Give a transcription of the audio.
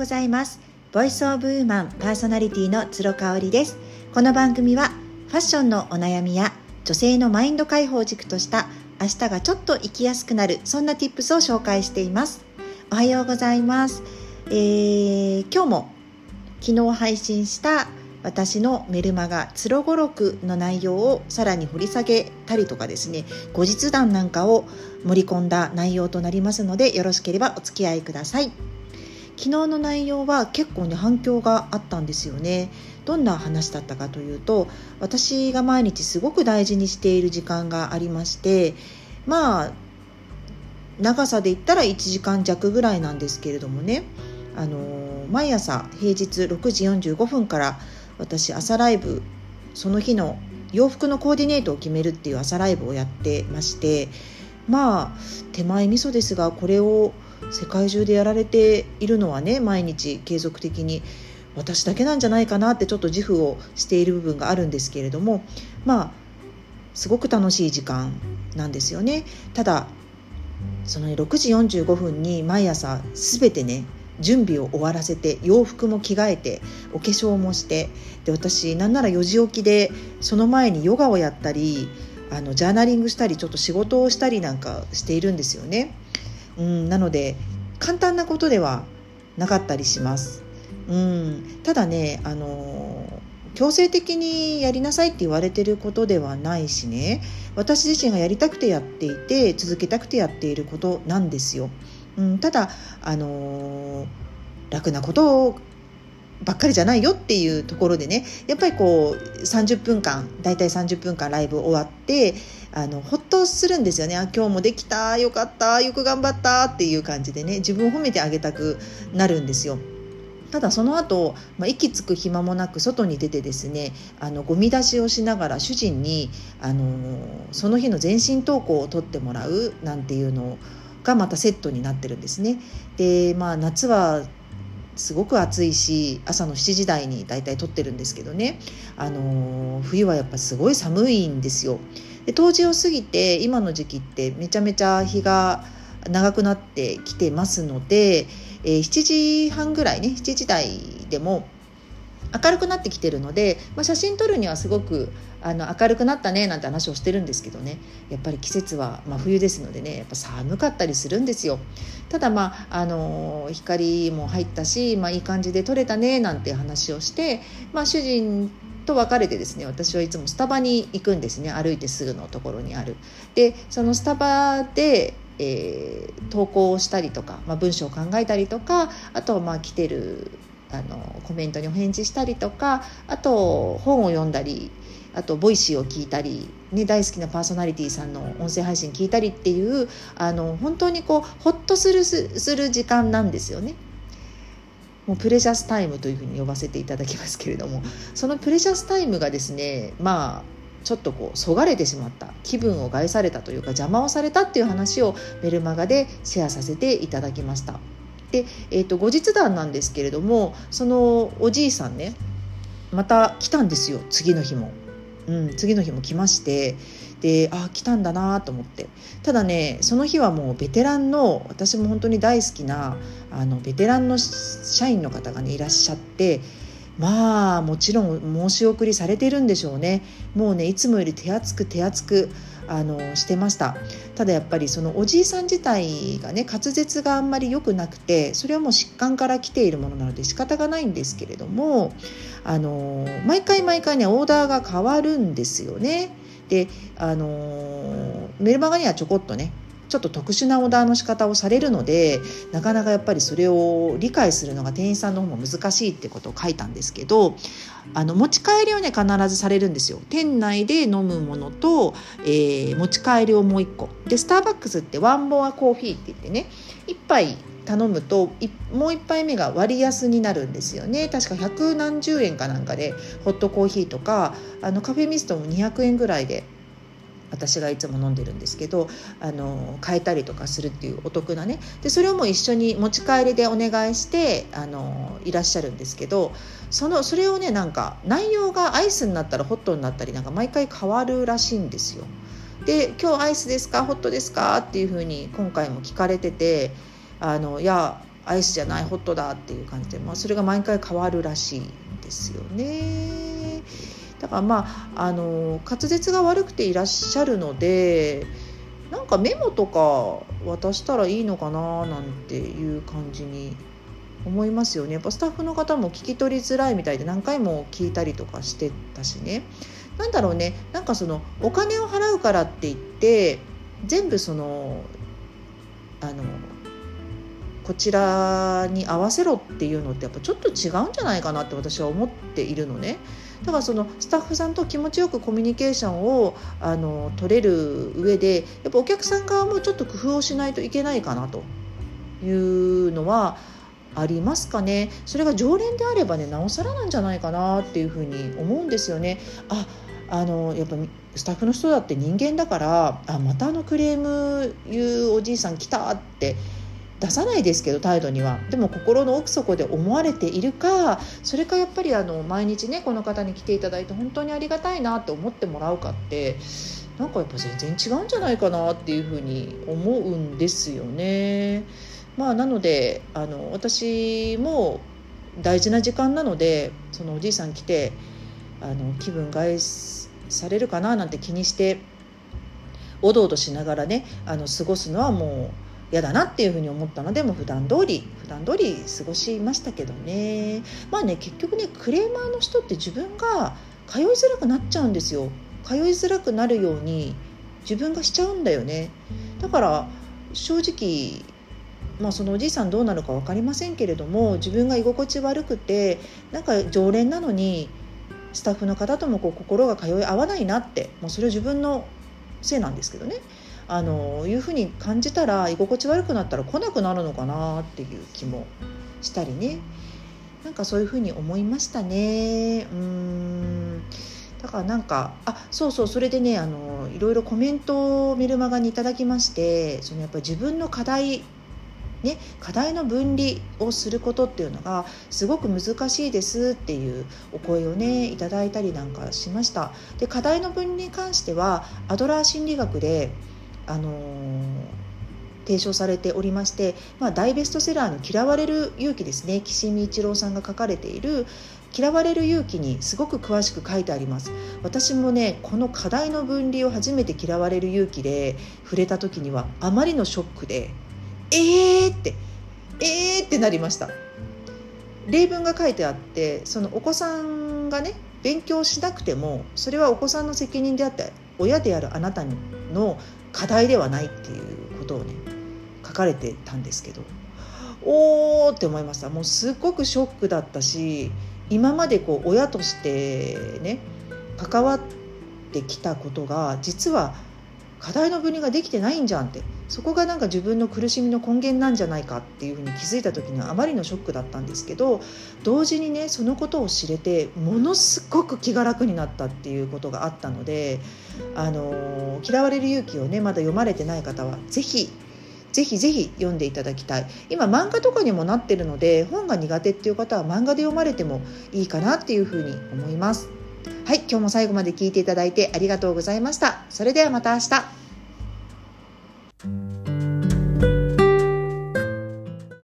ございます。ボイスオブウーマンパーソナリティの鶴香織です。この番組はファッションのお悩みや女性のマインド解放軸とした明日がちょっと生きやすくなるそんな tips を紹介しています。おはようございます、えー、今日も昨日配信した私のメルマガ「つろごろく」の内容をさらに掘り下げたりとかですね後日談なんかを盛り込んだ内容となりますのでよろしければお付き合いください。昨日の内容は結構ね反響があったんですよね。どんな話だったかというと私が毎日すごく大事にしている時間がありましてまあ長さで言ったら1時間弱ぐらいなんですけれどもね。あの毎朝平日6時45分から私朝ライブその日の洋服のコーディネートを決めるっていう朝ライブをやってましてまあ手前味噌ですがこれを世界中でやられているのはね毎日継続的に私だけなんじゃないかなってちょっと自負をしている部分があるんですけれどもまあすごく楽しい時間なんですよねただその6時45分に毎朝全てね準備を終わらせて洋服も着替えてお化粧もしてで私なんなら4時起きでその前にヨガをやったりあのジャーナリングしたりちょっと仕事をしたりなんかしているんですよね。うん、なので簡単なことではなかったりします。うん、ただねあの強制的にやりなさいって言われてることではないしね私自身がやりたくてやっていて続けたくてやっていることなんですよ。うん、ただ、あのー、楽なことばっかりじゃないよっていうところでねやっぱりこう30分間大体30分間ライブ終わってあのほっとするんですよねあ今日もできたよかったよく頑張ったっていう感じでね自分を褒めてあげたくなるんですよ。ただその後、まあ、息つく暇もなく外に出てですねあのゴミ出しをしながら主人に、あのその日の全身投稿を取ってもらうなんていうのがまたセットになってるんですね。でまあ夏はすごく暑いし朝の7時台に大体撮ってるんですけどね、あの冬はやっぱすごい寒いんですよ。で冬至を過ぎて今の時期ってめちゃめちゃ日が長くなってきてますので、えー、7時半ぐらいね7時台でも明るくなってきてるので、まあ、写真撮るにはすごくあの明るくなったねなんて話をしてるんですけどね。やっぱり季節は真冬ですのでねやっぱ寒かったりするんですよ。ただまああの光も入ったし、まあ、いい感じで撮れたねなんて話をして、まあ、主人と別れてですね私はいつもスタバに行くんですね。歩いてすぐのところにある。でそのスタバでえー、投稿をしたりとか、まあ、文章を考えたりとかあとはまあ来てるあのコメントにお返事したりとかあと本を読んだりあと Voicy を聞いたり、ね、大好きなパーソナリティさんの音声配信聞いたりっていうあの本当にこうほっとするする時間なんですよね。もう precious time というふうに呼ばせていただきますけれどもその precious time がですねまあちょっとこうそがれてしまった気分を害されたというか邪魔をされたっていう話をメルマガでシェアさせていただきました。で、えーと、後日談なんですけれどもそのおじいさんねまた来たんですよ次の日も。うん、次の日も来ましてでああ来たんだなと思ってただねその日はもうベテランの私も本当に大好きなあのベテランの社員の方がねいらっしゃってまあもちろん申し送りされてるんでしょうねもうねいつもより手厚く手厚くあのしてましたただやっぱりそのおじいさん自体がね滑舌があんまり良くなくてそれはもう疾患から来ているものなので仕方がないんですけれどもあの毎回毎回ねオーダーが変わるんですよね。であのメルマガにはちょこっとねちょっと特殊なオーダーの仕方をされるのでなかなかやっぱりそれを理解するのが店員さんの方も難しいってことを書いたんですけどあの持ち帰りをね必ずされるんですよ。店内で飲むものと、えー、持ち帰りをもう1個。でスターバックスってワンモアコーヒーって言ってね1杯頼むともう1杯目が割安になるんですよね。確か百何十円かなんかでホットコーヒーとかあのカフェミストも200円ぐらいで私がいつも飲んでるんですけどあの変えたりとかするっていうお得なねでそれをもう一緒に持ち帰りでお願いしてあのいらっしゃるんですけどそのそれをねなんか内容がアイスになったらホットになったりなんか毎回変わるらしいんですよ。で今日アイスですか？ホットですか？っていうふうに今回も聞かれててあのいやアイスじゃないホットだっていう感じで、まあ、それが毎回変わるらしいんですよね。だからまああの滑舌が悪くていらっしゃるのでなんかメモとか渡したらいいのかななんていう感じに思いますよね。やっぱスタッフの方も聞き取りづらいみたいで何回も聞いたりとかしてたしね。なんだろうね。なんかそのお金を払うからって言って全部そのあのこちらに合わせろっていうのってやっぱちょっと違うんじゃないかなって私は思っているのね。だからそのスタッフさんと気持ちよくコミュニケーションをあの取れる上でやっぱお客さん側もちょっと工夫をしないといけないかなというのはありますかねそれが常連であればねなおさらなんじゃないかなっていうふうに思うんですよね。ああのやっぱスタッフの人だって人間だからあまたあのクレーム言うおじいさん来たって出さないですけど態度にはでも心の奥底で思われているかそれかやっぱりあの毎日ねこの方に来ていただいて本当にありがたいなって思ってもらうかってなんかやっぱ全然違うんじゃないかなっていうふうに思うんですよね。まあ、なのであの私も大事な時間なのでそのおじいさん来てあの気分害されるかななんて気にしておどおどしながらねあの過ごすのはもう嫌だなっていうふうに思ったの。でも普段通り普段通り過ごしましたけどね。まあね結局ねクレーマーの人って自分が通いづらくなっちゃうんですよ。通いづらくなるように自分がしちゃうんだよね。だから正直まあ、そのおじいさんどうなるか分かりませんけれども自分が居心地悪くてなんか常連なのにスタッフの方ともこう心が通い合わないなってもうそれは自分のせいなんですけどね。あのいうふうに感じたら居心地悪くなったら来なくなるのかなっていう気もしたりね。なんかそういうふうに思いましたね。うん。だからなんかあそうそうそれでねあのいろいろコメントをメルマガにいただきましてそのやっぱり自分の課題ね、課題の分離をすることっていうのがすごく難しいですっていうお声をねいただいたりなんかしました。で課題の分離に関してはアドラー心理学であのー、提唱されておりまして、まあ、大ベストセラーの「嫌われる勇気」ですね岸見一郎さんが書かれている「嫌われる勇気」にすごく詳しく書いてあります。私もねこの課題の分離を初めて嫌われる勇気で触れた時にはあまりのショックでえーってえーってなりました。例文が書いてあってそのお子さんがね勉強しなくてもそれはお子さんの責任であって親であるあなたにの課題ではないっていうことをね書かれてたんですけどおーって思いました。もうすっごくショックだったし今までこう親としてね関わってきたことが実は課題の分離ができてないんじゃんってそこがなんか自分の苦しみの根源なんじゃないかっていうふうに気づいた時にはあまりのショックだったんですけど同時にねそのことを知れてものすごく気が楽になったっていうことがあったので「あの嫌われる勇気」をねまだ読まれてない方は是非ぜひぜひ読んでいただきたい。今漫画とかにもなってるので本が苦手っていう方は漫画で読まれてもいいかなっていうふうに思います。はい今日も最後まで聞いていただいてありがとうございました。それではまた明日。